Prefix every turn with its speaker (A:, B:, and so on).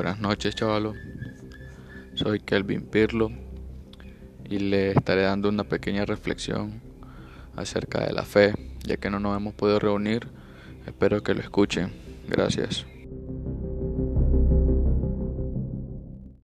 A: Buenas noches, chavalos. Soy Kelvin Pirlo y le estaré dando una pequeña reflexión acerca de la fe, ya que no nos hemos podido reunir. Espero que lo escuchen. Gracias.